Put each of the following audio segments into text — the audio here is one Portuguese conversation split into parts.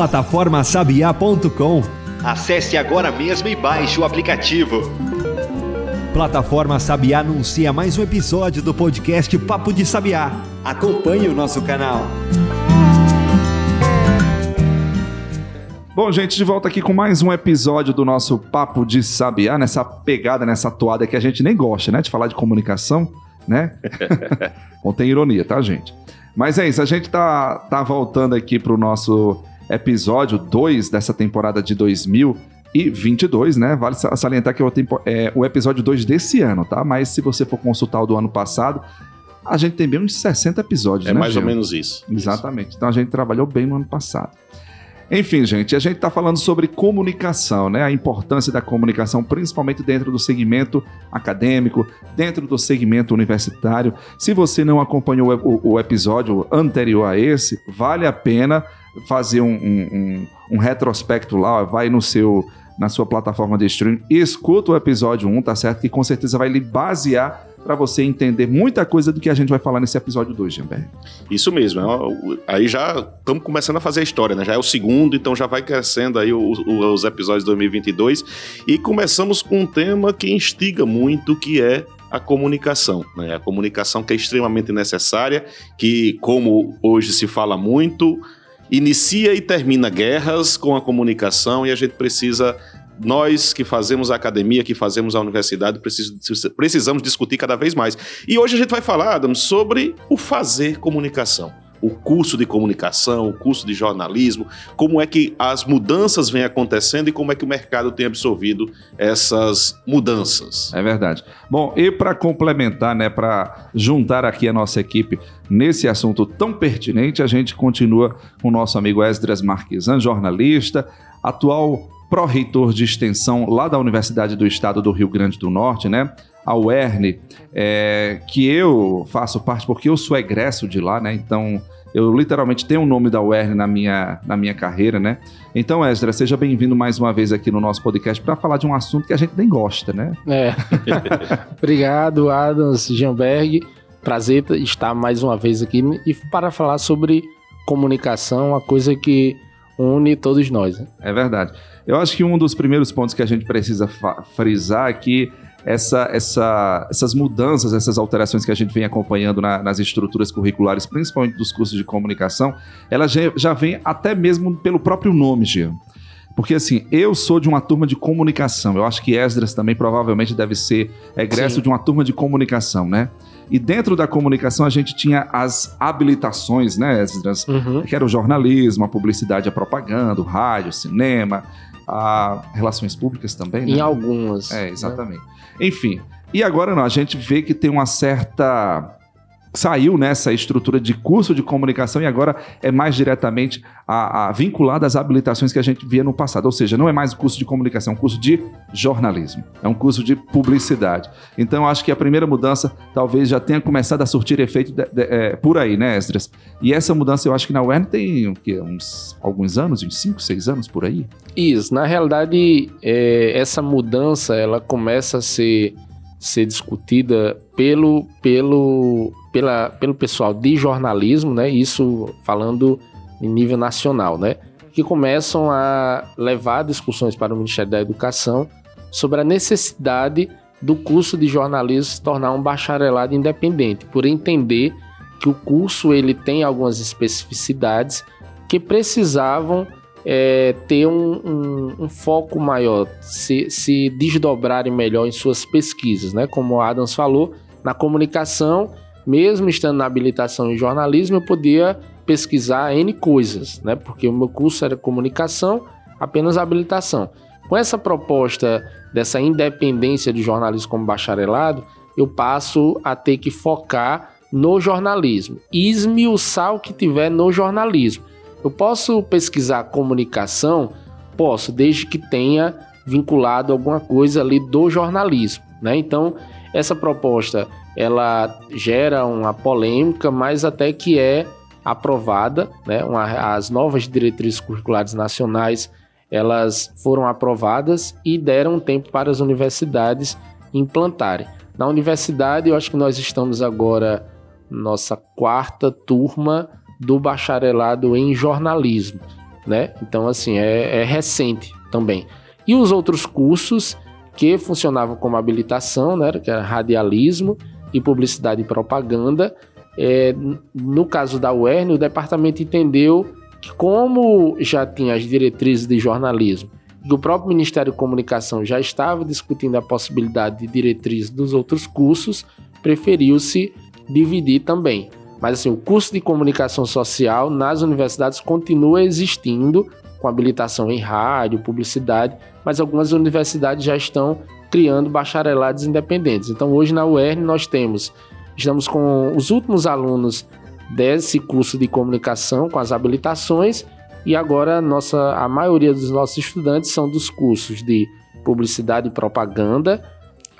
Plataformasabiá.com Acesse agora mesmo e baixe o aplicativo. Plataforma Sabiá anuncia mais um episódio do podcast Papo de Sabiá. Acompanhe o nosso canal. Bom, gente, de volta aqui com mais um episódio do nosso Papo de Sabiá, nessa pegada, nessa toada que a gente nem gosta, né? De falar de comunicação, né? Bom, tem ironia, tá, gente? Mas é isso, a gente tá, tá voltando aqui pro nosso episódio 2 dessa temporada de 2022, né? Vale salientar que é o, é episódio 2 desse ano, tá? Mas se você for consultar o do ano passado, a gente tem bem uns 60 episódios, é né? mais Gil? ou menos isso. Exatamente. Então a gente trabalhou bem no ano passado. Enfim, gente, a gente está falando sobre comunicação, né? A importância da comunicação, principalmente dentro do segmento acadêmico, dentro do segmento universitário. Se você não acompanhou o, o- o episódio anterior a esse, vale a pena fazer um, um- um- um retrospecto lá, vai no seu na sua plataforma de streaming, escuta o episódio 1, tá certo? Que com certeza vai lhe basear para você entender muita coisa do que a gente vai falar nesse episódio 2, Gilberto. Isso mesmo. é Aí já estamos começando a fazer a história, né? Já é o segundo, então já vai crescendo aí o- o- os episódios de 2022. E começamos com um tema que instiga muito, que é a comunicação. Né? A comunicação que é extremamente necessária, que, como hoje se fala muito, inicia e termina guerras com a comunicação e a gente precisa nós que fazemos a academia, que fazemos a universidade, precis- precisamos discutir cada vez mais. E hoje a gente vai falar, Adam, sobre o fazer comunicação. O curso de comunicação, o curso de jornalismo, como é que as mudanças vêm acontecendo e como é que o mercado tem absorvido essas mudanças. É verdade. Bom, e para complementar, né, para juntar aqui a nossa equipe nesse assunto tão pertinente, a gente continua com o nosso amigo Esdras Marquesan, jornalista, atual pró-reitor de extensão lá da Universidade do Estado do Rio Grande do Norte, né? A UERN, é, que eu faço parte porque eu sou egresso de lá, né? Então eu literalmente tenho o nome da UERN na minha, na minha carreira, né? Então, Esdras, seja bem-vindo mais uma vez aqui no nosso podcast para falar de um assunto que a gente nem gosta, né? É. Obrigado, Adams Gianberg. Prazer estar mais uma vez aqui e para falar sobre comunicação, uma coisa que une todos nós. né? É verdade. Eu acho que um dos primeiros pontos que a gente precisa frisar é que essa, essa, essas mudanças, essas alterações que a gente vem acompanhando na- nas estruturas curriculares, principalmente dos cursos de comunicação, ela já, já vem até mesmo pelo próprio nome, Jean. Porque assim, eu sou de uma turma de comunicação. Eu acho que Esdras também provavelmente deve ser egresso Sim. de uma turma de comunicação, né? E dentro da comunicação a gente tinha as habilitações, né, Esdras? Uhum. que era o jornalismo, a publicidade, a propaganda, o rádio, o cinema, a relações públicas também, né? Em algumas. É, exatamente. Enfim, e agora não, a gente vê que tem uma certa saiu nessa estrutura de curso de comunicação e agora é mais diretamente a, a vinculada às habilitações que a gente via no passado. Ou seja, não é mais um curso de comunicação, é um curso de jornalismo, é um curso de publicidade. Então, eu acho que a primeira mudança talvez já tenha começado a surtir efeito de- de- é, por aí, né, Esdras? E essa mudança eu acho que na UERN tem o quê? uns alguns anos, uns 5, 6 anos por aí? Isso, na realidade, é, essa mudança ela começa a ser, ser discutida pelo, pelo, pela, pelo pessoal de jornalismo, né? Isso falando em nível nacional, né? Que começam a levar discussões para o Ministério da Educação sobre a necessidade do curso de jornalismo se tornar um bacharelado independente, por entender que o curso ele tem algumas especificidades que precisavam é, ter um, um- um foco maior, se, se desdobrarem melhor em suas pesquisas, né? Como o Adams falou, na comunicação, mesmo estando na habilitação em jornalismo, eu podia pesquisar N coisas, né? Porque o meu curso era comunicação, apenas habilitação. Com essa proposta dessa independência de jornalismo como bacharelado, eu passo a ter que focar no jornalismo esmiuçar o que tiver no jornalismo. Eu posso pesquisar comunicação? Posso, desde que tenha vinculado alguma coisa ali do jornalismo, né? Então, essa proposta, ela gera uma polêmica, mas até que é aprovada, né? Uma- as novas diretrizes curriculares nacionais, elas foram aprovadas e deram tempo para as universidades implantarem. Na universidade, eu acho que nós estamos agora nossa quarta turma do bacharelado em jornalismo. né? Então, assim, é, é recente também. E os outros cursos que funcionavam como habilitação, né? Que era radialismo e publicidade e propaganda. É, no caso da UERN, o departamento entendeu que como já tinha as diretrizes de jornalismo e o próprio Ministério da Comunicação já estava discutindo a possibilidade de diretriz dos outros cursos, preferiu-se dividir também. Mas assim, o curso de comunicação social nas universidades continua existindo, com habilitação em rádio, publicidade, mas algumas universidades já estão criando bacharelados independentes. Então hoje na UERN nós temos, estamos com os últimos alunos desse curso de comunicação com as habilitações e agora nossa, a maioria dos nossos estudantes são dos cursos de publicidade e propaganda,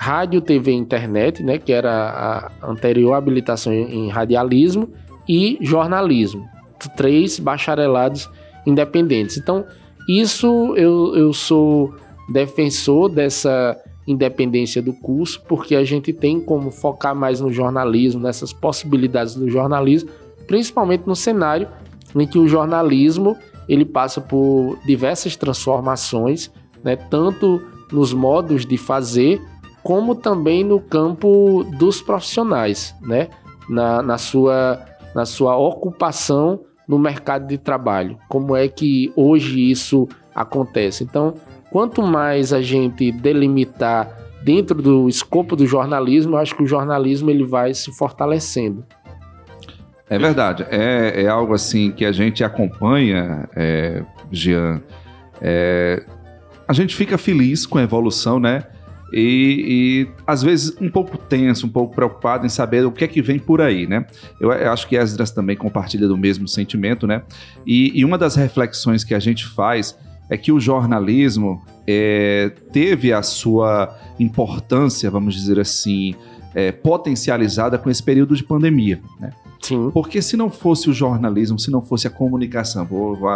rádio, TV e internet, né, que era a anterior habilitação em radialismo, e jornalismo. Três bacharelados independentes. Então, isso eu, eu sou defensor dessa independência do curso, porque a gente tem como focar mais no jornalismo, nessas possibilidades do jornalismo, principalmente no cenário em que o jornalismo ele passa por diversas transformações, né, tanto nos modos de fazer, como também no campo dos profissionais, né, na, na, sua, na sua ocupação no mercado de trabalho. Como é que hoje isso acontece? Então, quanto mais a gente delimitar dentro do escopo do jornalismo, eu acho que o jornalismo ele vai se fortalecendo. É verdade. É, é algo assim que a gente acompanha, é, Jean. É, a gente fica feliz com a evolução, né? E, e, às vezes um pouco tenso, um pouco preocupado em saber o que é que vem por aí, né? Eu, eu acho que Esdras também compartilha do mesmo sentimento, né? E, e, uma das reflexões que a gente faz é que o jornalismo é, teve a sua importância, vamos dizer assim, é, potencializada com esse período de pandemia, né? Sim. Porque se não fosse o jornalismo, se não fosse a comunicação, vou, vou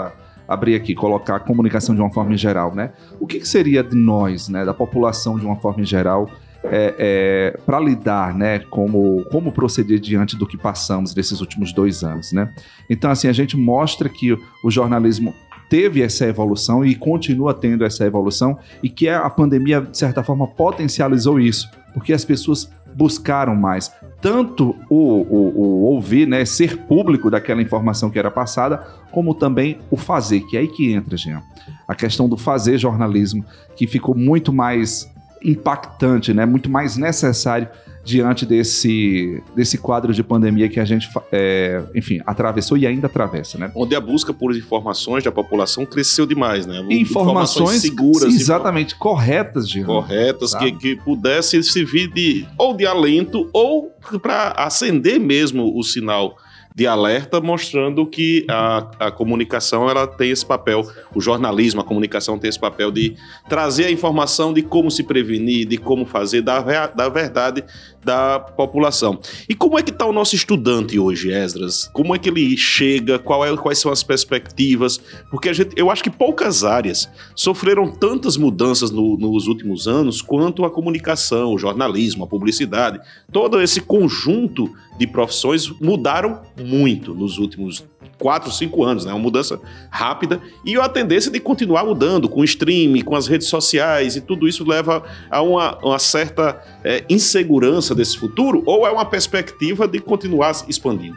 abrir aqui, colocar a comunicação de uma forma geral, né? O que, que seria de nós, né, da população de uma forma geral, é, é, para lidar, né, como, como proceder diante do que passamos nesses últimos dois anos, né? Então, assim, a gente mostra que o jornalismo teve essa evolução e continua tendo essa evolução e que a pandemia, de certa forma, potencializou isso, porque as pessoas buscaram mais tanto o, o, o, ouvir, né, ser público daquela informação que era passada, como também o fazer, que é aí que entra, Jean. A questão do fazer jornalismo, que ficou muito mais impactante, né, muito mais necessário diante desse, desse quadro de pandemia que a gente, é, enfim, atravessou e ainda atravessa, né? Onde a busca por informações da população cresceu demais, né? Informações, informações seguras. Exatamente, corretas, Jean. Corretas, que, que pudessem servir de, ou de alento ou para acender mesmo o sinal de alerta, mostrando que a, a comunicação ela tem esse papel, o jornalismo, a comunicação tem esse papel de trazer a informação de como se prevenir, de como fazer, da, da verdade da população. E como é que está o nosso estudante hoje, Esdras? Como é que ele chega? É, quais são as perspectivas? Porque gente, eu acho que poucas áreas sofreram tantas mudanças no, nos últimos anos quanto a comunicação, o jornalismo, a publicidade. Todo esse conjunto de profissões mudaram muito nos últimos quatro, cinco anos, né? Uma mudança rápida e a tendência de continuar mudando com o streaming, com as redes sociais e tudo isso leva a uma, uma certa é, insegurança desse futuro ou é uma perspectiva de continuar expandindo?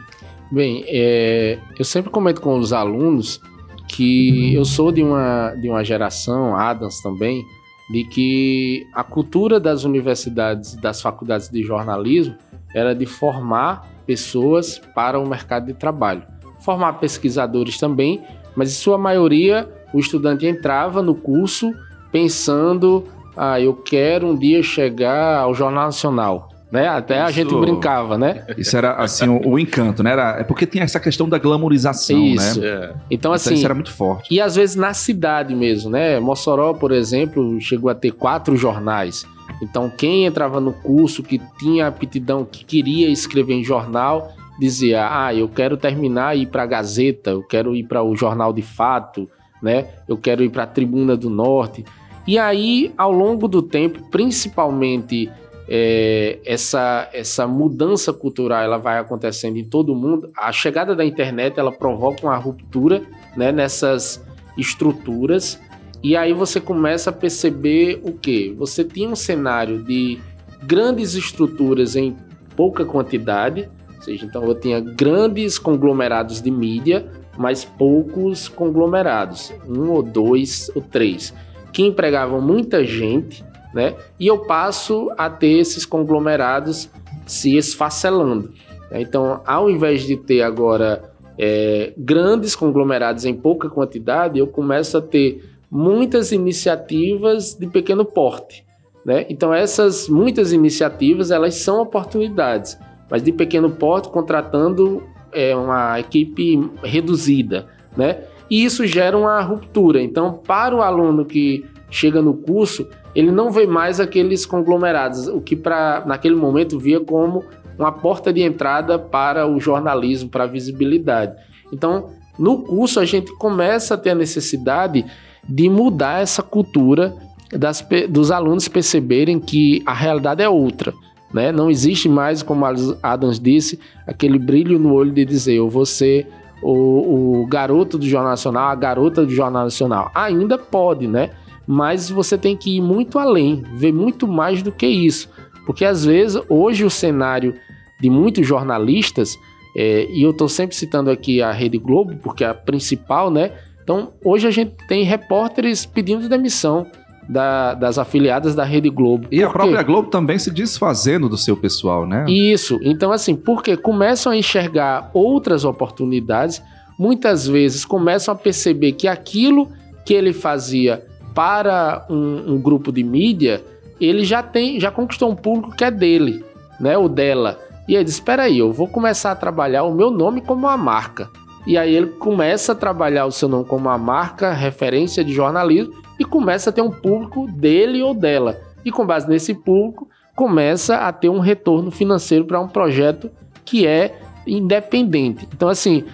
Bem, é, eu sempre comento com os alunos que eu sou de uma, de uma geração, Adams também, de que a cultura das universidades, das faculdades de jornalismo, era de formar pessoas para o mercado de trabalho. Formar pesquisadores também, mas em sua maioria o estudante entrava no curso pensando: ah, eu quero um dia chegar ao Jornal Nacional. Né? Até Isso... a gente brincava, né? Isso era assim o, o, encanto, né? Era, é porque tinha essa questão da glamorização, Isso. né? É. Então, então assim, isso era muito forte. E às vezes na cidade mesmo, né? Mossoró, por exemplo, chegou a ter quatro jornais. Então, quem entrava no curso que tinha aptidão, que queria escrever em jornal, dizia: Ah, eu quero terminar e ir para a Gazeta, eu quero ir para o Jornal de Fato, né? eu quero ir para a Tribuna do Norte. E aí, ao longo do tempo, principalmente é, essa, essa mudança cultural ela vai acontecendo em todo mundo. A chegada da internet ela provoca uma ruptura né, nessas, estruturas, e aí você começa a perceber o que? Você tinha um cenário de grandes estruturas em pouca quantidade, ou seja, então eu tinha grandes conglomerados de mídia, mas poucos conglomerados, um ou dois ou três, que empregavam muita gente, né? E eu passo a ter esses conglomerados se esfacelando. Então, ao invés de ter agora é, grandes conglomerados em pouca quantidade, eu começo a ter muitas iniciativas de pequeno porte. Né? Então, essas muitas iniciativas elas são oportunidades, mas de pequeno porte, contratando é, uma equipe reduzida. Né? E isso gera uma ruptura. Então, para o aluno que chega no curso, ele não vê mais aqueles conglomerados, o que para naquele momento via como uma porta de entrada para o jornalismo, para a visibilidade. Então, no curso a gente começa a ter a necessidade de mudar essa cultura das, dos alunos perceberem que a realidade é outra. Né? Não existe mais, como Adams disse, aquele brilho no olho de dizer eu vou ser o, o garoto do Jornal Nacional, a garota do Jornal Nacional. Ainda pode, né? Mas você tem que ir muito além, ver muito mais do que isso. Porque às vezes, hoje o cenário de muitos jornalistas, é, e eu estou sempre citando aqui a Rede Globo, porque é a principal, né? Então, hoje a gente tem repórteres pedindo demissão da, das afiliadas da Rede Globo. E a própria Globo também se desfazendo do seu pessoal, né? Isso. Então, assim, porque começam a enxergar outras oportunidades, muitas vezes começam a perceber que aquilo que ele fazia para um, um grupo de mídia, ele já tem, já conquistou um público que é dele, né? O dela. E ele diz: Espera aí, eu vou começar a trabalhar o meu nome como uma marca. E aí ele começa a trabalhar o seu nome como uma marca, referência de jornalismo, e começa a ter um público dele ou dela. E com base nesse público, começa a ter um retorno financeiro para um projeto que é independente. Então, assim,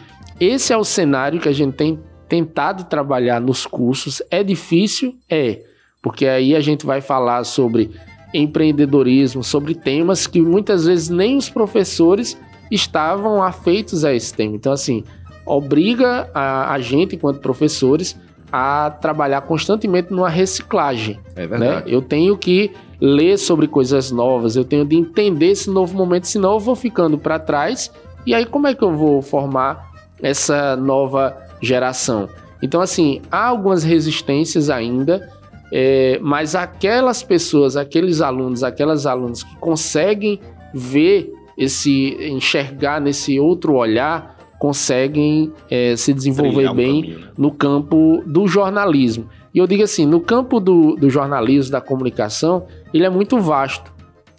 esse é o cenário que a gente tem tentado trabalhar nos cursos. É difícil? É, porque aí a gente vai falar sobre empreendedorismo, sobre temas que muitas vezes nem os professores estavam afeitos a esse tema. Então, assim, obriga a, a gente, enquanto professores, a trabalhar constantemente numa reciclagem. É verdade. Né? Eu tenho que ler sobre coisas novas, eu tenho de entender esse novo momento, senão eu vou ficando para trás. E aí, como é que eu vou formar essa nova geração? Então, assim, há algumas resistências ainda, é, mas aquelas pessoas, aqueles alunos, aquelas alunas que conseguem ver esse, enxergar nesse outro olhar, conseguem é, se desenvolver um bem caminho, né? no campo do jornalismo. E eu digo assim, no campo do, do jornalismo, da comunicação, ele é muito vasto.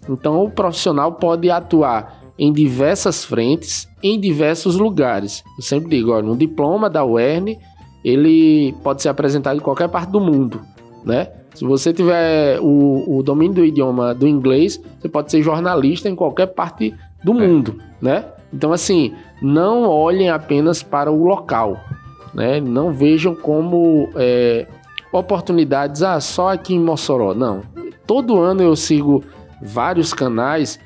Então o profissional pode atuar em diversas frentes, em diversos lugares. Eu sempre digo, olha, um diploma da UERN, ele pode ser apresentado em qualquer parte do mundo né? Se você tiver o, o domínio do idioma do inglês, você pode ser jornalista em qualquer parte do é. mundo, né? Então, assim, não olhem apenas para o local, né? Não vejam como é, oportunidades, ah, só aqui em Mossoró. Não. Todo ano eu sigo vários canais,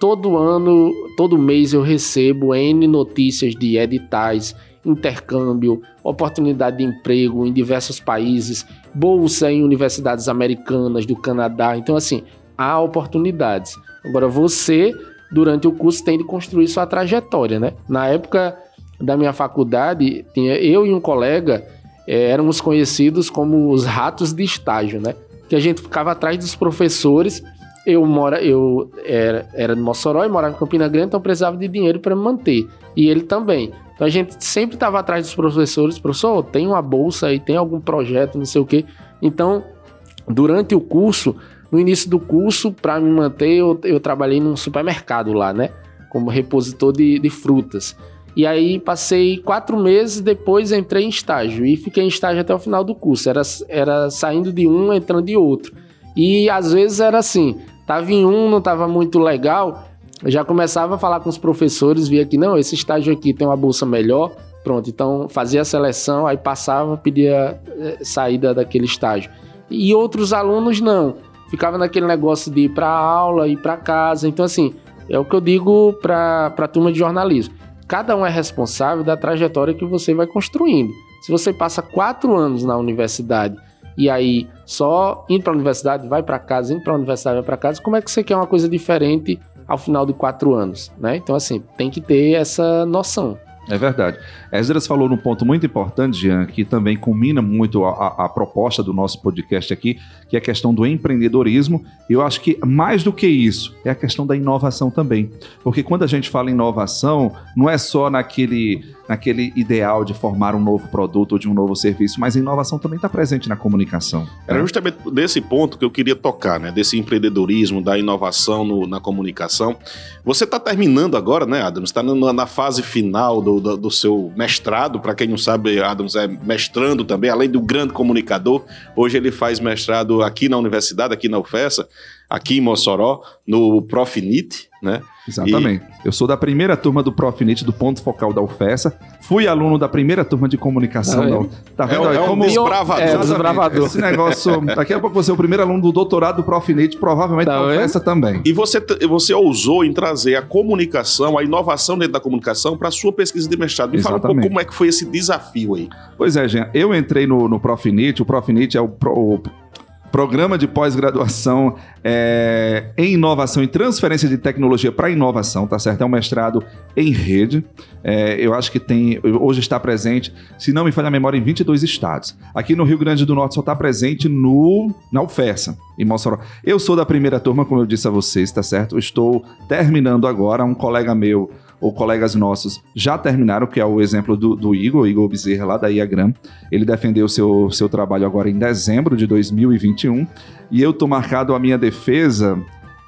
todo ano, todo mês eu recebo N notícias de editais, intercâmbio, oportunidade de emprego em diversos países, bolsa em universidades americanas, do Canadá. Então, assim, há oportunidades. Agora, você, durante o curso, tem de construir sua trajetória, né? Na época da minha faculdade, tinha eu e um colega é, éramos conhecidos como os ratos de estágio, né? Que a gente ficava atrás dos professores. Eu mora, eu era, era de Mossoró e morava em Campina Grande, então precisava de dinheiro para me manter. E ele também. Então a gente sempre estava atrás dos professores, professor, tem uma bolsa aí, tem algum projeto, não sei o quê. Então, durante o curso, no início do curso, para me manter, eu, eu, trabalhei num supermercado lá, né? Como repositor de, de frutas. E aí passei quatro meses, depois entrei em estágio e fiquei em estágio até o final do curso. Era, era saindo de um, entrando de outro. E às vezes era assim, tava em um, não tava muito legal, eu já começava a falar com os professores, via que não, esse estágio aqui tem uma bolsa melhor, pronto, então fazia a seleção, aí passava, pedia eh, saída daquele estágio. E outros alunos não, ficava naquele negócio de ir para aula, ir para casa, então assim, é o que eu digo para a turma de jornalismo. cada um é responsável da trajetória que você vai construindo. Se você passa quatro anos na universidade e aí só indo para a universidade, vai para casa, indo para a universidade, vai para casa, como é que você quer uma coisa diferente ao final de quatro anos, né? Então, assim, tem que ter essa noção. É verdade. Esdras falou num ponto muito importante, Jean, que também combina muito a, a, a, proposta do nosso podcast aqui, que é a questão do empreendedorismo. Eu acho que mais do que isso, é a questão da inovação também. Porque quando a gente fala em inovação, não é só naquele, naquele ideal de formar um novo produto ou de um novo serviço, mas a inovação também está presente na comunicação. Era né? justamente desse ponto que eu queria tocar, né? Desse empreendedorismo, da inovação no, na comunicação. Você está terminando agora, né, Adams? Está na, na fase final do, do, do seu mestrado. Para quem não sabe, Adams é mestrando também, além do grande comunicador. Hoje ele faz mestrado aqui na universidade, aqui na UFESA, aqui em Mossoró, no Profinit, né? Exatamente. E... Eu sou da primeira turma do Profinit, do ponto focal da UFESA. Fui aluno da primeira turma de comunicação. Tá, tá vendo? É, é, é como desbravador. É, desbravador. Esse negócio. Daqui a pouco você é o primeiro aluno do doutorado do Profinit, provavelmente tá da UFESA também. E você, você ousou em trazer a comunicação, a inovação dentro da comunicação para a sua pesquisa de mestrado. Me Exatamente. fala um pouco como é que foi esse desafio aí. Pois é, Jean. Eu entrei no, no Profinit. O Profinit é o, o Programa de pós-graduação é, em inovação e transferência de tecnologia para inovação, tá certo? É um mestrado em rede. É, eu acho que tem, hoje está presente, se não me falha a memória, em 22 estados. Aqui no Rio Grande do Norte só está presente no, na UFESA, em Mossoró. Eu sou da primeira turma, como eu disse a vocês, tá certo? Estou terminando agora, um colega meu ou colegas nossos já terminaram, que é o exemplo do, do Igor, Igor Bezerra, lá da Iagram. Ele defendeu seu, seu trabalho agora em dezembro de 2021. E eu estou marcado a minha defesa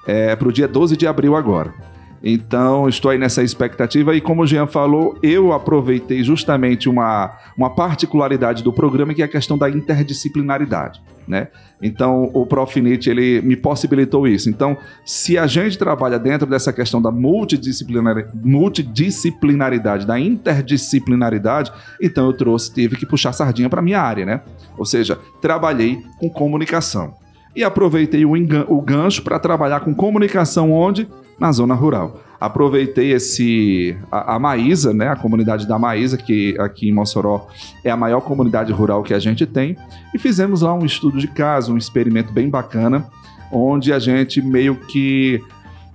é, para o dia 12 de abril agora. Então, estou aí nessa expectativa e como o Jean falou, eu aproveitei justamente uma, uma particularidade do programa que é a questão da interdisciplinaridade, né? Então, o Profinit, ele me possibilitou isso. Então, se a gente trabalha dentro dessa questão da multidisciplinar, multidisciplinaridade, da interdisciplinaridade, então eu trouxe, tive que puxar sardinha para minha área, né? Ou seja, trabalhei com comunicação. E aproveitei o, o gancho para trabalhar com comunicação onde? Na zona rural aproveitei esse a, a, Maísa, né, a comunidade da Maísa, que aqui em Mossoró é a maior comunidade rural que a gente tem, e fizemos lá um estudo de caso, um experimento bem bacana, onde a gente meio que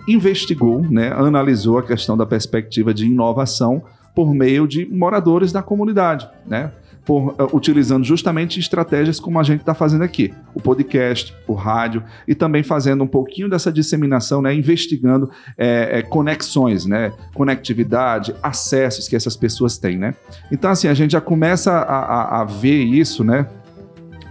investigou, né, analisou a questão da perspectiva de inovação por meio de moradores da comunidade, né? Por, uh, utilizando justamente estratégias como a gente está fazendo aqui, o podcast, o rádio, e também fazendo um pouquinho dessa disseminação, né, investigando é, é, conexões, né, conectividade, acessos que essas pessoas têm. Né? Então, assim, a gente já começa a, a, a ver isso, né,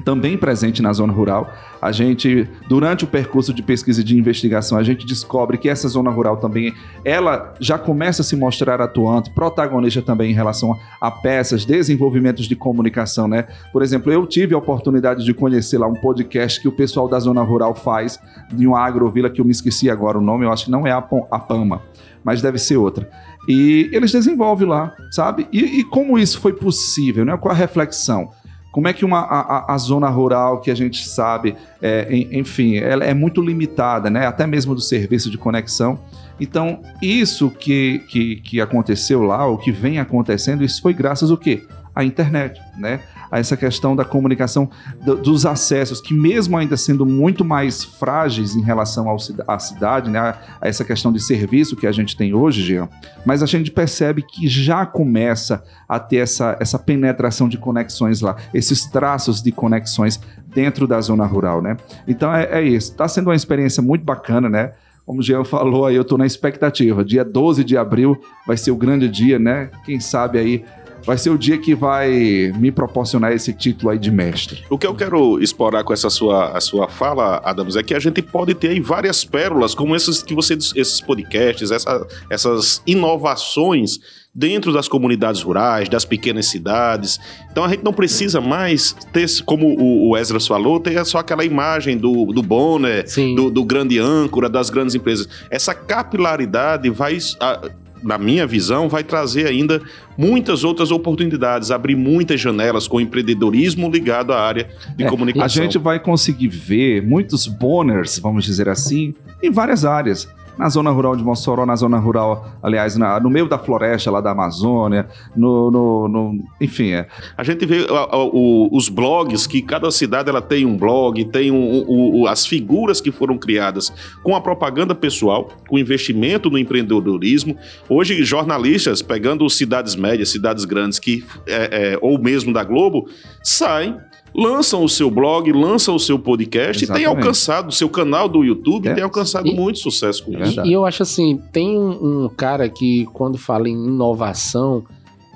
também presente na zona rural. A gente, durante o percurso de pesquisa e de investigação, a gente descobre que essa zona rural também, ela já começa a se mostrar atuante, protagonista também em relação a, peças, desenvolvimentos de comunicação, né? Por exemplo, eu tive a oportunidade de conhecer lá um podcast que o pessoal da zona rural faz, de uma agrovila que eu me esqueci agora o nome, eu acho que não é a, Pama, mas deve ser outra. E eles desenvolvem lá, sabe? E, e como isso foi possível, né? Qual a reflexão? Como é que uma, a, a zona rural, que a gente sabe, é, enfim, ela é muito limitada, né? até mesmo do serviço de conexão. Então, isso que, que, que aconteceu lá, o que vem acontecendo, isso foi graças ao quê? À internet, né? A essa questão da comunicação, do, dos acessos, que mesmo ainda sendo muito mais frágeis em relação ao, à cidade, né, a essa questão de serviço que a gente tem hoje, Jean, mas a gente percebe que já começa a ter essa, essa penetração de conexões lá, esses traços de conexões dentro da zona rural, né? Então é, é isso. Está sendo uma experiência muito bacana, né? Como o Jean falou aí, eu estou na expectativa. Dia 12 de abril vai ser o grande dia, né? Quem sabe aí vai ser o dia que vai me proporcionar esse título aí de mestre. O que eu quero explorar com essa sua, a sua fala, Adams, é que a gente pode ter aí várias pérolas, como esses que você, esses podcasts, essa, essas inovações dentro das comunidades rurais, das pequenas cidades. Então a gente não precisa mais ter, como o, o Esdras falou, ter só aquela imagem do, do Bonner, do, do, grande âncora, das grandes empresas. Essa capilaridade vai. A, na minha visão, vai trazer ainda muitas outras oportunidades, abrir muitas janelas com empreendedorismo ligado à área de é, comunicação. A gente vai conseguir ver muitos bonners, vamos dizer assim, em várias áreas. Na zona rural de Mossoró, na zona rural, aliás, na- no meio da floresta lá da Amazônia, no, no- no- enfim, é. A gente vê o- os blogs, que cada cidade ela tem um blog, tem um- as figuras que foram criadas com a propaganda pessoal, com investimento no empreendedorismo. Hoje, jornalistas, pegando cidades médias, cidades grandes, que é, é, ou mesmo da Globo, saem. Lançam o seu blog, lançam o seu podcast e tem Exatamente. alcançado, o seu canal do YouTube É. tem alcançado E- muito sucesso com É isso. E eu acho assim, tem um, um cara que quando fala em inovação,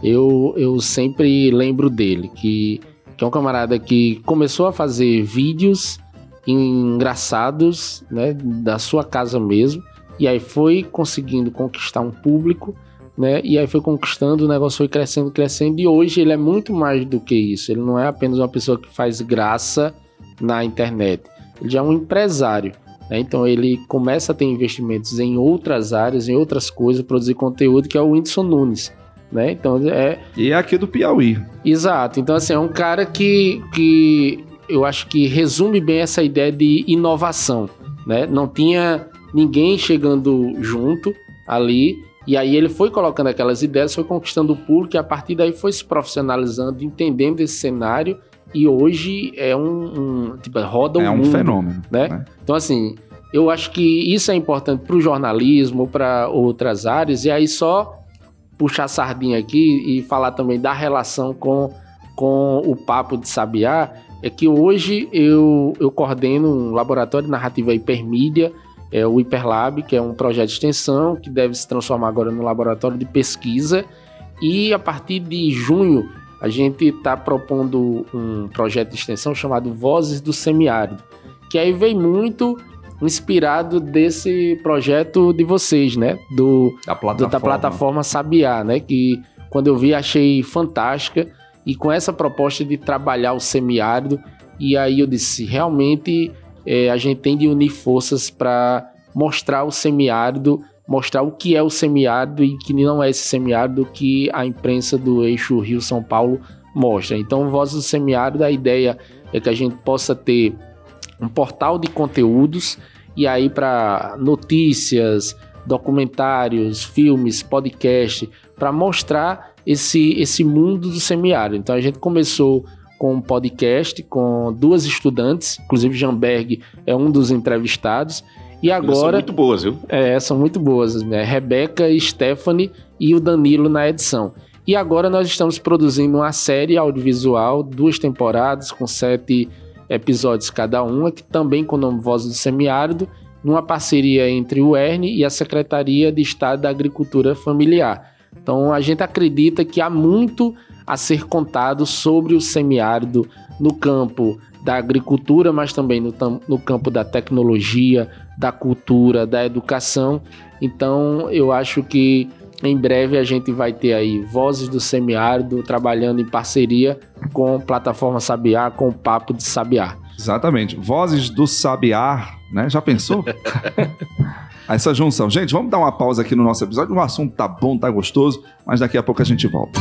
eu, eu sempre lembro dele, que, que é um camarada que começou a fazer vídeos engraçados, né, da sua casa mesmo, e aí foi conseguindo conquistar um público, né, e aí foi conquistando, o negócio foi crescendo, crescendo, e hoje ele é muito mais do que isso, ele não é apenas uma pessoa que faz graça na internet, ele já é um empresário, né? Então ele começa a ter investimentos em outras áreas, em outras coisas, produzir conteúdo, que é o Whindersson Nunes. Né? Então é E é aqui do Piauí. exato. Então, assim, é um cara que, que eu acho que resume bem essa ideia de inovação. Né? Não tinha ninguém chegando junto ali. E aí ele foi colocando aquelas ideias, foi conquistando o público e a partir daí foi se profissionalizando, entendendo esse cenário. E hoje é um, um tipo, roda o é um mundo. fenômeno. né? Então, assim, eu acho que isso é importante para o jornalismo, para outras áreas, e aí só puxar a sardinha aqui e falar também da relação com, com o Papo de Sabiá, é que hoje eu, eu coordeno um laboratório de narrativa hipermídia, é o Hiperlab, que é um projeto de extensão que deve se transformar agora num laboratório de pesquisa, e a partir de junho a gente está propondo um projeto de extensão chamado Vozes do Semiárido, que aí vem muito inspirado desse projeto de vocês, né? Do, Da do- plataforma. da plataforma Sabiá, né? Que quando eu vi achei fantástica e com essa proposta de trabalhar o semiárido e aí eu disse realmente é, a gente tem de unir forças para mostrar o semiárido, mostrar o que é o semiárido e que não é esse semiárido que a imprensa do eixo Rio São Paulo mostra. Então, Vozes do Semiárido, a ideia é que a gente possa ter um portal de conteúdos e aí para notícias, documentários, filmes, podcast, para mostrar esse, esse mundo do semiárido. Então a gente começou com um podcast com duas estudantes, inclusive Jamberg é um dos entrevistados. E Elas São agora muito boas, viu? é, são muito boas, né? Rebeca, Stephanie e o Danilo na edição. E agora nós estamos produzindo uma série audiovisual, duas temporadas, com sete episódios cada uma, que também com o nome Voz do Semiárido, numa parceria entre o ERN e a Secretaria de Estado da Agricultura Familiar. Então a gente acredita que há muito a ser contado sobre o semiárido no campo da agricultura, mas também no, no campo da tecnologia, da cultura, da educação. Então, eu acho que em breve a gente vai ter aí Vozes do Semiárido trabalhando em parceria com a plataforma Sabiá, com o Papo de Sabiá. Exatamente. Vozes do Sabiá, né? Já pensou? Essa junção. Gente, vamos dar uma pausa aqui no nosso episódio. O assunto tá bom, tá gostoso, mas daqui a pouco a gente volta.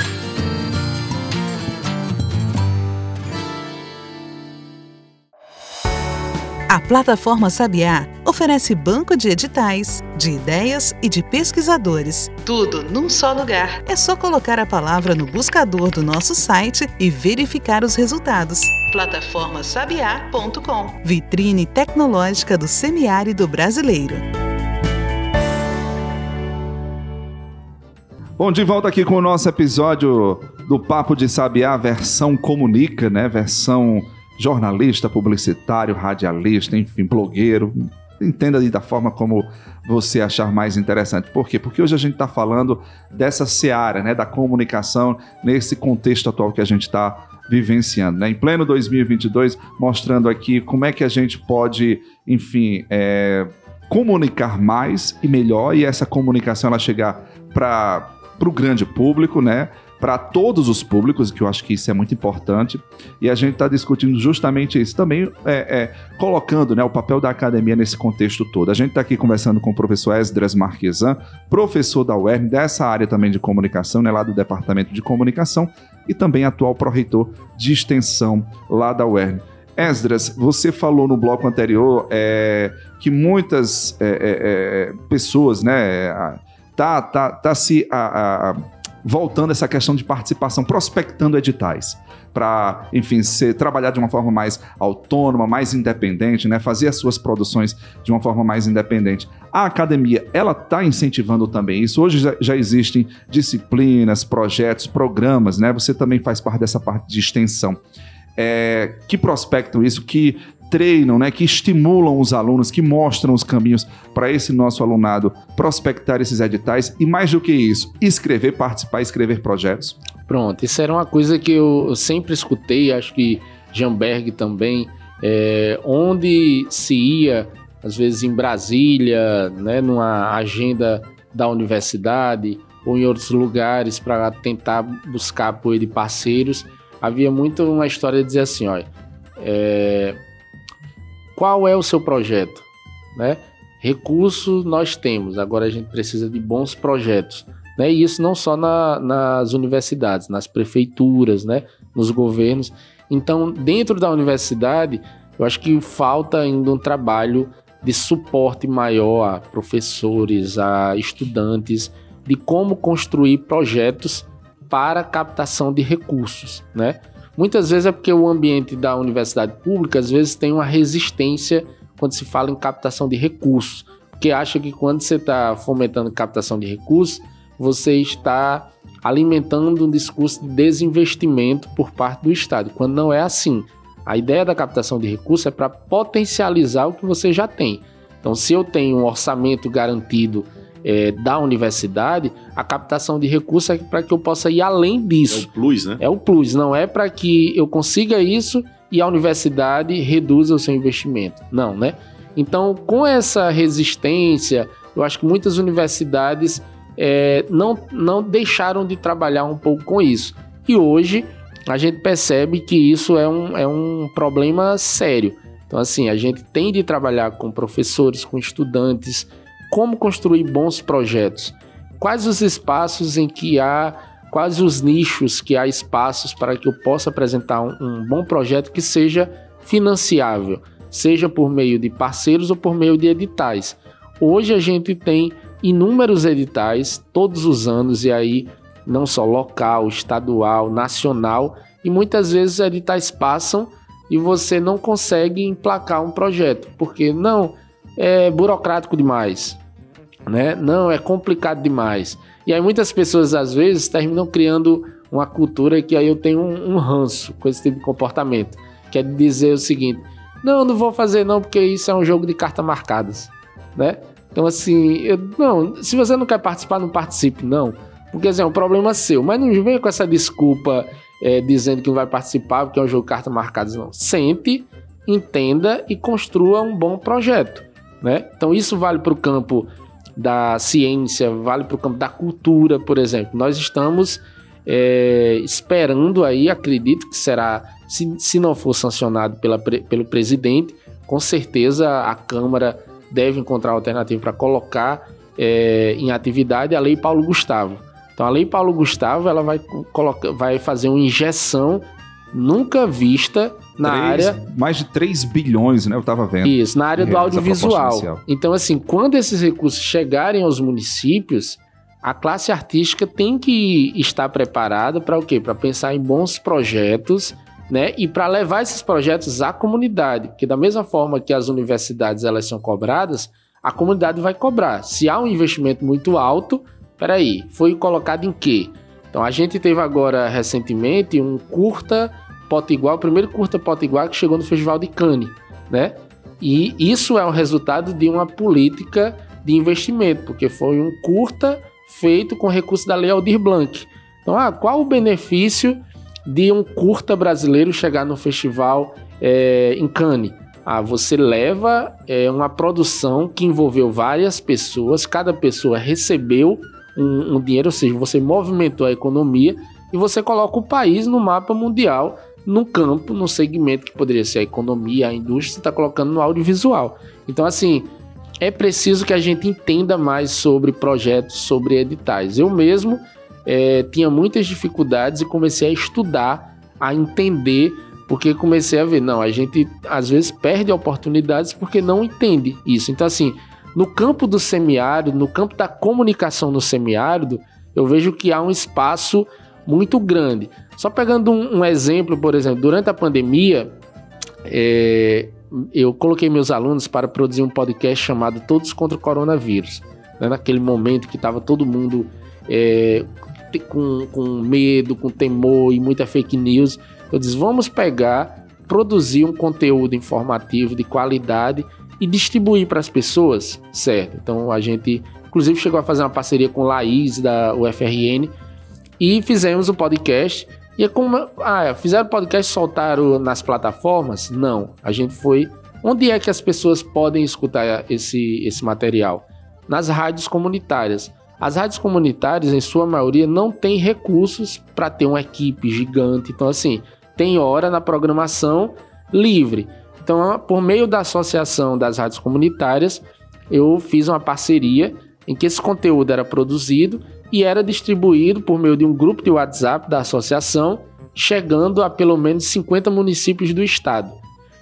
A plataforma Sabiá oferece banco de editais, de ideias e de pesquisadores. Tudo num só lugar. É só colocar a palavra no buscador do nosso site e verificar os resultados. Plataformasabiá.com. Vitrine tecnológica do semiárido brasileiro. Bom, de volta aqui com o nosso episódio do Papo de Sabiá, versão comunica, né? Versão jornalista, publicitário, radialista, enfim, blogueiro. Entenda da forma como você achar mais interessante. Por quê? Porque hoje a gente está falando dessa seara, né? Da comunicação nesse contexto atual que a gente está vivenciando, né? Em pleno 2022, mostrando aqui como é que a gente pode, enfim, é, comunicar mais e melhor e essa comunicação ela chegar para o grande público, né? Para todos os públicos, que eu acho que isso é muito importante, e a gente está discutindo justamente isso também, é, é, colocando né, o papel da academia nesse contexto todo. A gente está aqui conversando com o professor Esdras Marquesan, professor da UERN, dessa área também de comunicação, né, lá do Departamento de Comunicação, e também atual pró-reitor de extensão lá da UERN. Esdras, você falou no bloco anterior é, que muitas é, é, é pessoas, né, tá, tá, tá se a, a, voltando essa questão de participação, prospectando editais para, enfim, ser, trabalhar de uma forma mais autônoma, mais independente, né? fazer as suas produções de uma forma mais independente. A academia, ela está incentivando também isso. Hoje já, já, existem disciplinas, projetos, programas, né? Você também faz parte dessa parte de extensão. É, que prospectam isso, que treinam, né, que estimulam os alunos, que mostram os caminhos para esse nosso alunado prospectar esses editais e mais do que isso, escrever, participar, escrever projetos? Pronto, isso era uma coisa que eu sempre escutei, acho que Jamberg também, é, onde se ia, às vezes em Brasília, né, numa agenda da universidade ou em outros lugares para tentar buscar apoio de parceiros, havia muito uma história de dizer assim, olha, é, qual é o seu projeto? Né? Recursos nós temos, agora a gente precisa de bons projetos. Né? E isso não só na, nas universidades, nas prefeituras, né? nos governos. Então, dentro da universidade, eu acho que falta ainda um trabalho de suporte maior a professores, a estudantes, de como construir projetos para captação de recursos, né? Muitas vezes é porque o ambiente da universidade pública às vezes tem uma resistência quando se fala em captação de recursos, porque acha que quando você está fomentando captação de recursos, você está alimentando um discurso de desinvestimento por parte do Estado, quando não é assim. A ideia da captação de recursos é para potencializar o que você já tem. Então, se eu tenho um orçamento garantido é, da universidade, a captação de recursos é para que eu possa ir além disso. É o plus, né? É o plus, não é para que eu consiga isso e a universidade reduza o seu investimento. Não, né? Então, com essa resistência, eu acho que muitas universidades é, não, não deixaram de trabalhar um pouco com isso. E hoje a gente percebe que isso é um, é um problema sério. Então, assim, a gente tem de trabalhar com professores, com estudantes, como construir bons projetos, quais os espaços em que há, quais os nichos que há espaços para que eu possa apresentar um, um bom projeto que seja financiável, seja por meio de parceiros ou por meio de editais. Hoje a gente tem inúmeros editais todos os anos e aí não só local, estadual, nacional e muitas vezes editais passam e você não consegue emplacar um projeto porque não é burocrático demais, né? Não, é complicado demais. E aí muitas pessoas às vezes terminam criando uma cultura que aí eu tenho um, um ranço com esse tipo de comportamento, que é dizer o seguinte: "Não, não vou fazer não, porque isso é um jogo de cartas marcadas", né? Então assim, eu, não, se você não quer participar, não participe não, porque assim, é um problema seu, mas não venha com essa desculpa é, dizendo que não vai participar porque é um jogo de cartas marcadas não. Sente, entenda e construa um bom projeto, né? Então isso vale para o campo da ciência, vale para o campo da cultura, por exemplo. Nós estamos é, esperando aí, acredito que será, se, se não for sancionado pela, pelo presidente, com certeza a Câmara deve encontrar alternativa para colocar é, em atividade a Lei Paulo Gustavo. Então a Lei Paulo Gustavo ela vai, colocar, vai fazer uma injeção nunca vista na 3, área. Mais de 3 bilhões, né? Eu estava vendo. Isso, na área do audiovisual. Então, assim, quando esses recursos chegarem aos municípios, a classe artística tem que estar preparada para o quê? Para pensar em bons projetos. Né? E para levar esses projetos à comunidade, porque da mesma forma que as universidades elas são cobradas, a comunidade vai cobrar. Se há um investimento muito alto, peraí, foi colocado em quê? Então a gente teve agora recentemente um curta Potiguar, o primeiro curta Potiguar que chegou no Festival de Cannes, né? E isso é um resultado de uma política de investimento, porque foi um curta feito com recurso da Lei Aldir Blanc. Então, ah, qual o benefício de um curta brasileiro chegar no festival é, em Cannes? Ah, você leva é, uma produção que envolveu várias pessoas, cada pessoa recebeu um, um dinheiro, ou seja, você movimentou a economia e você coloca o país no mapa mundial, no campo, no segmento que poderia ser a economia, a indústria, está colocando no audiovisual. Então, assim, é preciso que a gente entenda mais sobre projetos, sobre editais. Eu mesmo é, tinha muitas dificuldades e comecei a estudar, a entender, porque comecei a ver, não, a gente às vezes perde oportunidades porque não entende isso. Então, assim, no campo do semiárido, no campo da comunicação no semiárido, eu vejo que há um espaço muito grande. Só pegando um, um exemplo, por exemplo, durante a pandemia, é, eu coloquei meus alunos para produzir um podcast chamado Todos contra o Coronavírus. Né? Naquele momento que estava todo mundo é, com, com medo, com temor e muita fake news, eu disse: vamos pegar, produzir um conteúdo informativo de qualidade e distribuir para as pessoas, certo? Então a gente, inclusive, chegou a fazer uma parceria com Laís da UFRN e fizemos o um podcast e é como. Ah, fizeram podcast e soltaram nas plataformas? Não. A gente foi. Onde é que as pessoas podem escutar esse, esse material? Nas rádios comunitárias. As rádios comunitárias, em sua maioria, não têm recursos para ter uma equipe gigante. Então, assim, tem hora na programação livre. Então, por meio da associação das rádios comunitárias, eu fiz uma parceria em que esse conteúdo era produzido e era distribuído por meio de um grupo de WhatsApp da associação, chegando a pelo menos 50 municípios do estado.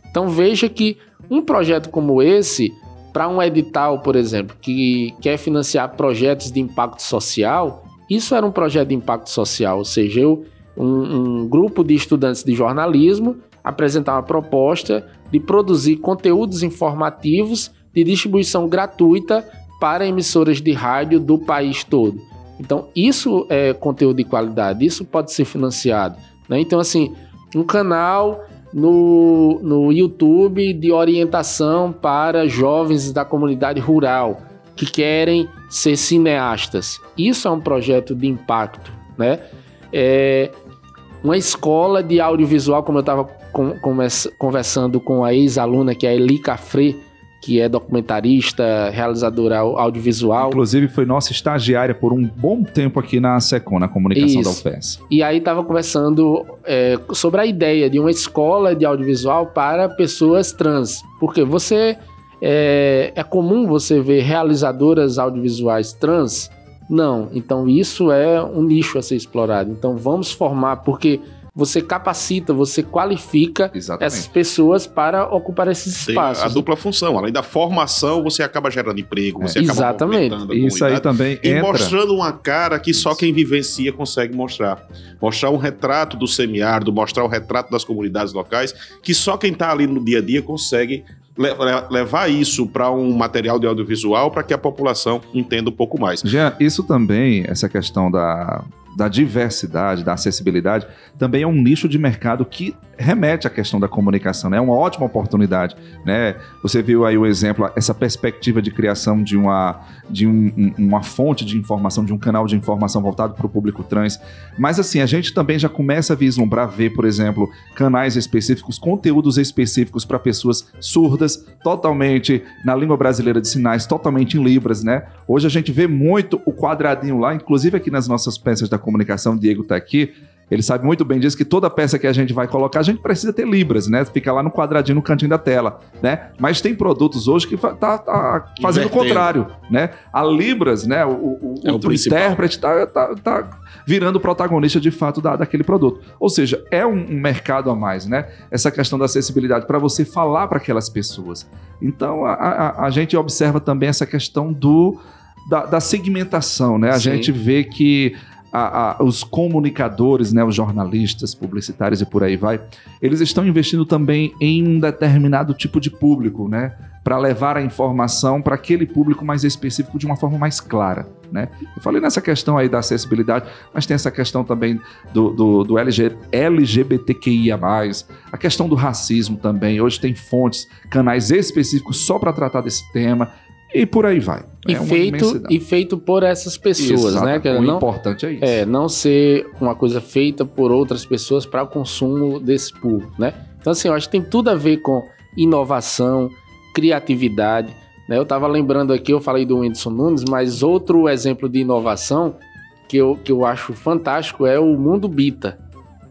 Então veja que um projeto como esse, para um edital, por exemplo, que quer financiar projetos de impacto social, isso era um projeto de impacto social, ou seja, eu, um, um grupo de estudantes de jornalismo apresentar uma proposta de produzir conteúdos informativos de distribuição gratuita para emissoras de rádio do país todo. Então, isso é conteúdo de qualidade, isso pode ser financiado. Né? Então, assim, um canal no, no YouTube de orientação para jovens da comunidade rural que querem ser cineastas. Isso é um projeto de impacto, né? É uma escola de audiovisual, como eu estava conversando com a ex-aluna, que é a Eli Cafré, que é documentarista, realizadora audiovisual. Inclusive foi nossa estagiária por um bom tempo aqui na SECOM, na comunicação Isso. da UFES. E aí estava conversando é, sobre a ideia de uma escola de audiovisual para pessoas trans. Porque você é, é comum você ver realizadoras audiovisuais trans? Não. Então isso é um nicho a ser explorado. Então vamos formar, porque você capacita, você qualifica Exatamente. essas pessoas para ocupar esses Tem espaços. A dupla função, além da formação, você acaba gerando emprego, você é. acaba Exatamente. Isso aí também e entra. mostrando uma cara que só quem vivencia consegue mostrar. Mostrar um retrato do semiárido, mostrar o um retrato das comunidades locais, que só quem está ali no dia a dia consegue levar isso para um material de audiovisual para que a população entenda um pouco mais. Já isso também, essa questão da, da diversidade, da acessibilidade, também é um nicho de mercado que remete à questão da comunicação, né? É uma ótima oportunidade, né? Você viu aí o exemplo, essa perspectiva de criação de uma, de um, um, uma fonte de informação, de um canal de informação voltado para o público trans. Mas assim, a gente também já começa a vislumbrar, ver, por exemplo, canais específicos, conteúdos específicos para pessoas surdas, totalmente na língua brasileira de sinais, totalmente em libras, né? Hoje a gente vê muito o quadradinho lá, inclusive aqui nas nossas peças da comunicação, Diego está aqui, ele sabe muito bem disso que toda peça que a gente vai colocar, a gente precisa ter libras, né? Fica lá no quadradinho no cantinho da tela, né? Mas tem produtos hoje que tá, tá fazendo o contrário, né? A libras, né? O, o, é o, o intérprete tá, tá, tá, virando protagonista de fato da, daquele produto. Ou seja, é um, um mercado a mais, né? Essa questão da acessibilidade para você falar para aquelas pessoas. Então a, a, a gente observa também essa questão do da, da segmentação, né? A Sim. gente vê que a, a, os comunicadores, né, os jornalistas, publicitários e por aí vai, eles estão investindo também em um determinado tipo de público, né, para levar a informação para aquele público mais específico de uma forma mais clara, né. Eu falei nessa questão aí da acessibilidade, mas tem essa questão também do, do, do LG, LGBTQIA+, a questão do racismo também. Hoje tem fontes, canais específicos só para tratar desse tema e por aí vai. E, é feito, e feito por essas pessoas, Exato, né? Que o não, importante é isso. É, não ser uma coisa feita por outras pessoas para consumo desse público, né? Então, assim, eu acho que tem tudo a ver com inovação, criatividade. Né? Eu estava lembrando aqui, eu falei do Whindersson Nunes, mas outro exemplo de inovação que eu, que eu acho fantástico é o mundo Bita.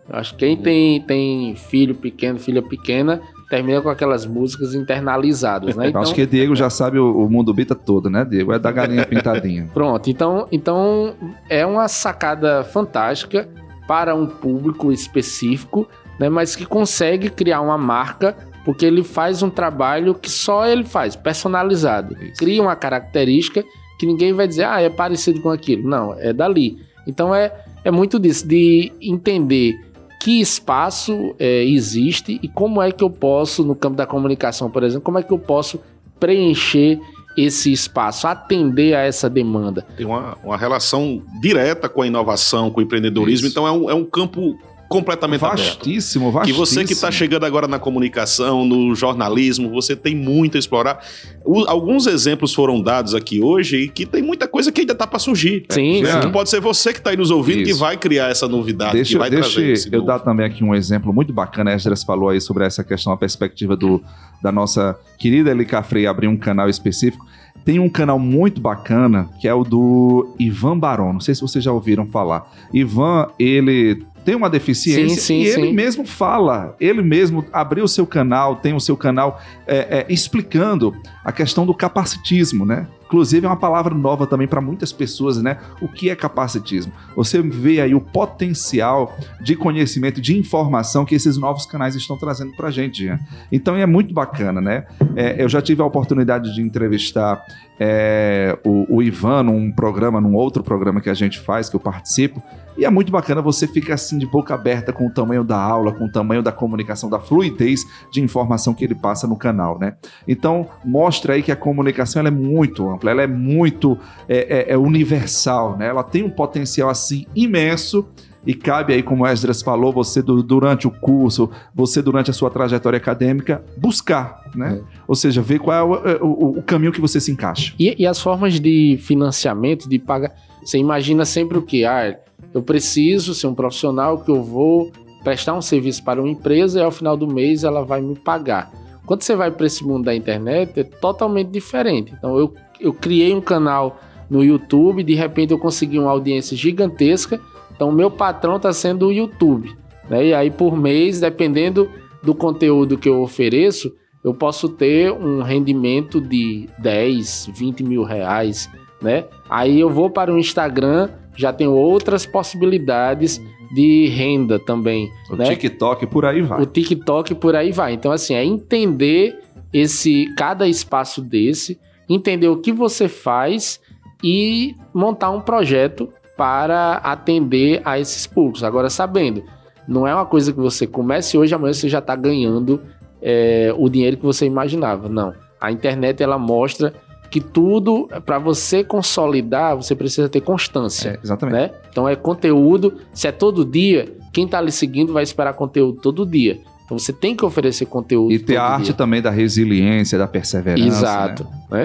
Eu acho que quem tem, tem filho pequeno, filha pequena, termina com aquelas músicas internalizadas, né? Eu acho que Diego já sabe o, o mundo bita todo, né, Diego? É da galinha pintadinha. Pronto, então, então é uma sacada fantástica para um público específico, né, mas que consegue criar uma marca porque ele faz um trabalho que só ele faz, personalizado. Isso. Cria uma característica que ninguém vai dizer, ah, é parecido com aquilo. Não, é dali. Então é, é muito disso, de entender que espaço é, existe e como é que eu posso, no campo da comunicação, por exemplo, como é que eu posso preencher esse espaço, atender a essa demanda. Tem uma, uma relação direta com a inovação, com o empreendedorismo, Isso. então é um, é um campo completamente aberto. Vastíssimo, Que vastíssimo. você que está chegando agora na comunicação, no jornalismo, você tem muito a explorar. O- alguns exemplos foram dados aqui hoje e que tem muita coisa que ainda está para surgir. Sim, né? sim. Que pode ser você que está aí nos ouvindo que Isso. vai criar essa novidade, que Deixa, vai deixa trazer esse eu novo. dar também aqui um exemplo muito bacana. A Esdras falou aí sobre essa questão, a perspectiva do, da nossa querida Eli Cafrey abrir um canal específico. Tem um canal muito bacana que é o do Ivan Baron. Não sei se vocês já ouviram falar. Ivan, ele tem uma deficiência Sim, sim, e ele sim. mesmo fala, ele mesmo abriu o seu canal, tem o seu canal é, é, explicando a questão do capacitismo, né? Inclusive é uma palavra nova também para muitas pessoas, né? O que é capacitismo? Você vê aí o potencial de conhecimento, de informação que esses novos canais estão trazendo para a gente. Jean. Então é muito bacana, né? É, eu já tive a oportunidade de entrevistar é, o, o Ivan num programa, num outro programa que a gente faz, que eu participo, e é muito bacana você fica assim de boca aberta com o tamanho da aula, com o tamanho da comunicação, da fluidez de informação que ele passa no canal, né? Então mostra aí que a comunicação é muito ampla, ela é muito é, é- é universal, né? Ela tem um potencial assim imenso e cabe aí, como o Esdras falou, você du- durante o curso, você durante a sua trajetória acadêmica, buscar, né? Ou seja, ver qual é o, o- o caminho que você se encaixa. E, e as formas de financiamento, de pagar. Você imagina sempre o quê? Ah, eu preciso ser um profissional que eu vou prestar um serviço para uma empresa e ao final do mês ela vai me pagar. Quando você vai para esse mundo da internet, é totalmente diferente. Então, eu, eu criei um canal no YouTube, de repente eu consegui uma audiência gigantesca. Então, meu patrão está sendo o YouTube. Né? E aí, por mês, dependendo do conteúdo que eu ofereço, eu posso ter um rendimento de 10, 20 mil reais, né? Aí eu vou para o Instagram, já tenho outras possibilidades de renda também, O né? TikTok, por aí vai. O TikTok por aí vai. Então assim, é entender esse cada espaço desse, entender o que você faz e montar um projeto para atender a esses públicos. Agora sabendo, não é uma coisa que você comece hoje, amanhã você já está ganhando é, o dinheiro que você imaginava. Não. A internet ela mostra que tudo para você consolidar, você precisa ter constância É, exatamente. né? Então é conteúdo, se é todo dia, quem tá lhe seguindo vai esperar conteúdo todo dia. Então você tem que oferecer conteúdo E ter a arte dia. também da resiliência, da perseverança. Exato, né?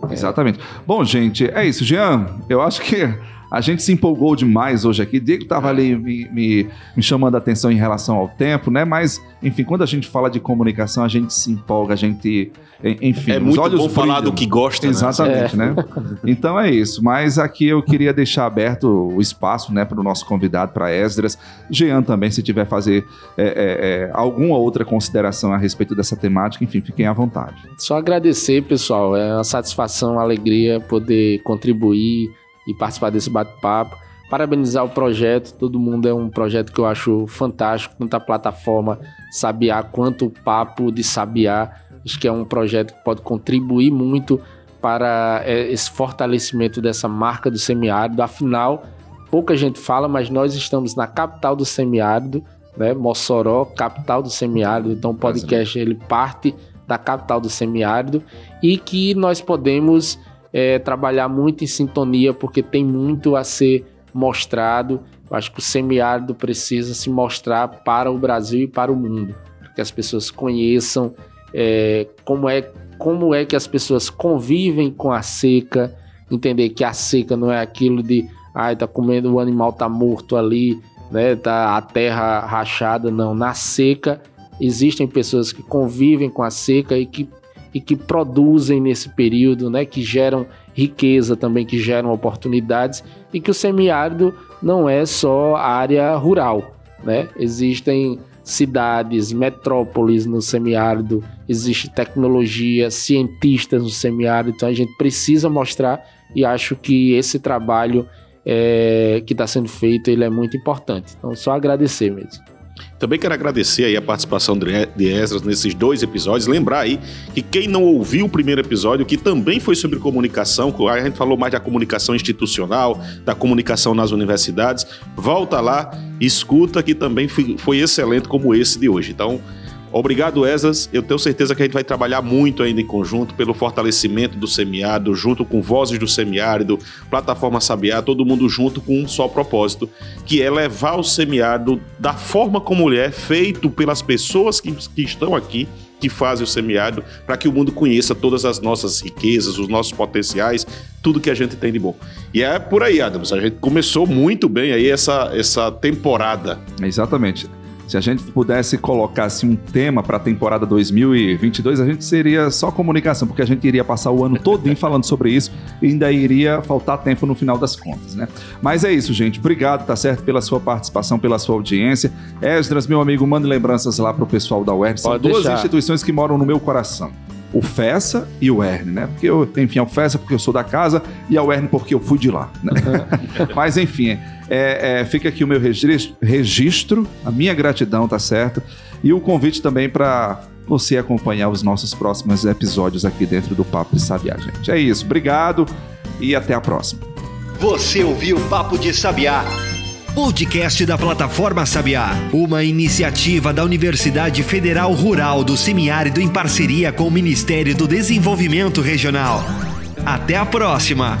né? Exatamente. Bom, gente, é isso. Jean, eu acho que a gente se empolgou demais hoje aqui. Diego estava ali me, me, me chamando a atenção em relação ao tempo, né? Mas, enfim, quando a gente fala de comunicação, a gente se empolga, a gente. en- Enfim, É os muito olhos bom falar brilham. do que gosta, né? Exatamente, né? Então é isso. Mas aqui eu queria deixar aberto o espaço, né, para o nosso convidado, para Esdras. Jean também, se tiver fazer é, é, é, alguma outra consideração a respeito dessa temática, enfim, fiquem à vontade. Só agradecer, pessoal. É uma satisfação, uma alegria poder contribuir e participar desse bate-papo. Parabenizar o projeto. Todo mundo é um projeto que eu acho fantástico. Tanto a plataforma Sabiá quanto o Papo de Sabiá. Acho que é um projeto que pode contribuir muito para é, esse fortalecimento dessa marca do semiárido. Afinal, pouca gente fala, mas nós estamos na capital do semiárido, né? Mossoró, capital do semiárido. Então, o podcast ele parte da capital do semiárido e que nós podemos é, trabalhar muito em sintonia porque tem muito a ser mostrado. Eu acho que o semiárido precisa se mostrar para o Brasil e para o mundo, para que as pessoas conheçam é, como é como é que as pessoas convivem com a seca, entender que a seca não é aquilo de ai tá comendo o animal tá morto ali, né, tá a terra rachada, não, na seca existem pessoas que convivem com a seca e que, e que produzem nesse período, né, que geram riqueza também que geram oportunidades e que o semiárido não é só área rural, né? Existem cidades, metrópoles no semiárido, existe tecnologia, cientistas no semiárido, então a gente precisa mostrar e acho que esse trabalho é, que está sendo feito ele é muito importante. Então só agradecer mesmo. Também quero agradecer aí a participação de Esdras nesses dois episódios. Lembrar aí que quem não ouviu o primeiro episódio, que também foi sobre comunicação, a gente falou mais da comunicação institucional, da comunicação nas universidades, volta lá, escuta que também foi excelente como esse de hoje. Então, Obrigado, Esas. Eu tenho certeza que a gente vai trabalhar muito ainda em conjunto pelo fortalecimento do semiárido, junto com Vozes do Semiárido, Plataforma Sabiá, todo mundo junto com um só propósito, que é levar o semiárido da forma como ele é, feito pelas pessoas que, que estão aqui, que fazem o semiárido, para que o mundo conheça todas as nossas riquezas, os nossos potenciais, tudo que a gente tem de bom. E é por aí, Adams. A gente começou muito bem aí essa, essa temporada. Exatamente. Se a gente pudesse colocar assim, um tema para a temporada 2022, a gente seria só comunicação, porque a gente iria passar o ano todo falando sobre isso e ainda iria faltar tempo no final das contas, né? Mas é isso, gente. Obrigado, tá certo, pela sua participação, pela sua audiência. Esdras, meu amigo, mande lembranças lá pro pessoal da UERN. São Pode duas deixar. instituições que moram no meu coração o Fessa e o Erne, né? Porque eu, enfim, é o Fessa porque eu sou da casa e a Erne porque eu fui de lá. Né? Mas enfim, é, é, fica aqui o meu registro, registro, a minha gratidão, tá certo? E o convite também para você acompanhar os nossos próximos episódios aqui dentro do Papo de Sabiá, gente. É isso, obrigado e até a próxima. Você ouviu Papo de Sabiá, podcast da plataforma Sabiá, uma iniciativa da Universidade Federal Rural do Semiárido em parceria com o Ministério do Desenvolvimento Regional. Até a próxima!